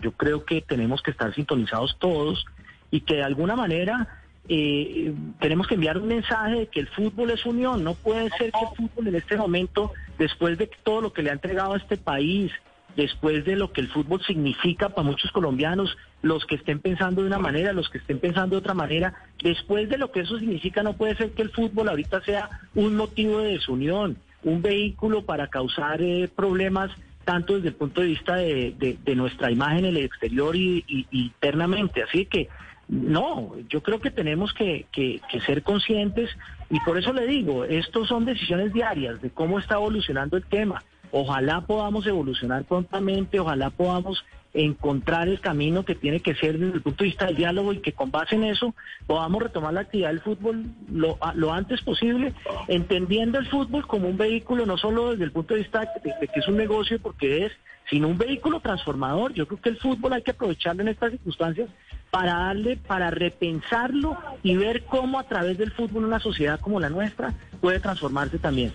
Yo creo que tenemos que estar sintonizados todos y que de alguna manera eh, tenemos que enviar un mensaje de que el fútbol es unión. No puede ser que el fútbol en este momento, después de todo lo que le ha entregado a este país, después de lo que el fútbol significa para muchos colombianos, los que estén pensando de una manera, los que estén pensando de otra manera, después de lo que eso significa, no puede ser que el fútbol ahorita sea un motivo de desunión, un vehículo para causar eh, problemas tanto desde el punto de vista de, nuestra imagen en el exterior y, internamente. Así que no, yo creo que tenemos que, ser conscientes y por eso le digo, estos son decisiones diarias de cómo está evolucionando el tema. Ojalá podamos evolucionar prontamente, ojalá podamos encontrar el camino que tiene que ser desde el punto de vista del diálogo y que con base en eso podamos retomar la actividad del fútbol lo, lo antes posible, entendiendo el fútbol como un vehículo no solo desde el punto de vista de, que es un negocio, porque es, sino un vehículo transformador. Yo creo que el fútbol hay que aprovecharlo en estas circunstancias para darle, para repensarlo y ver cómo a través del fútbol una sociedad como la nuestra puede transformarse también.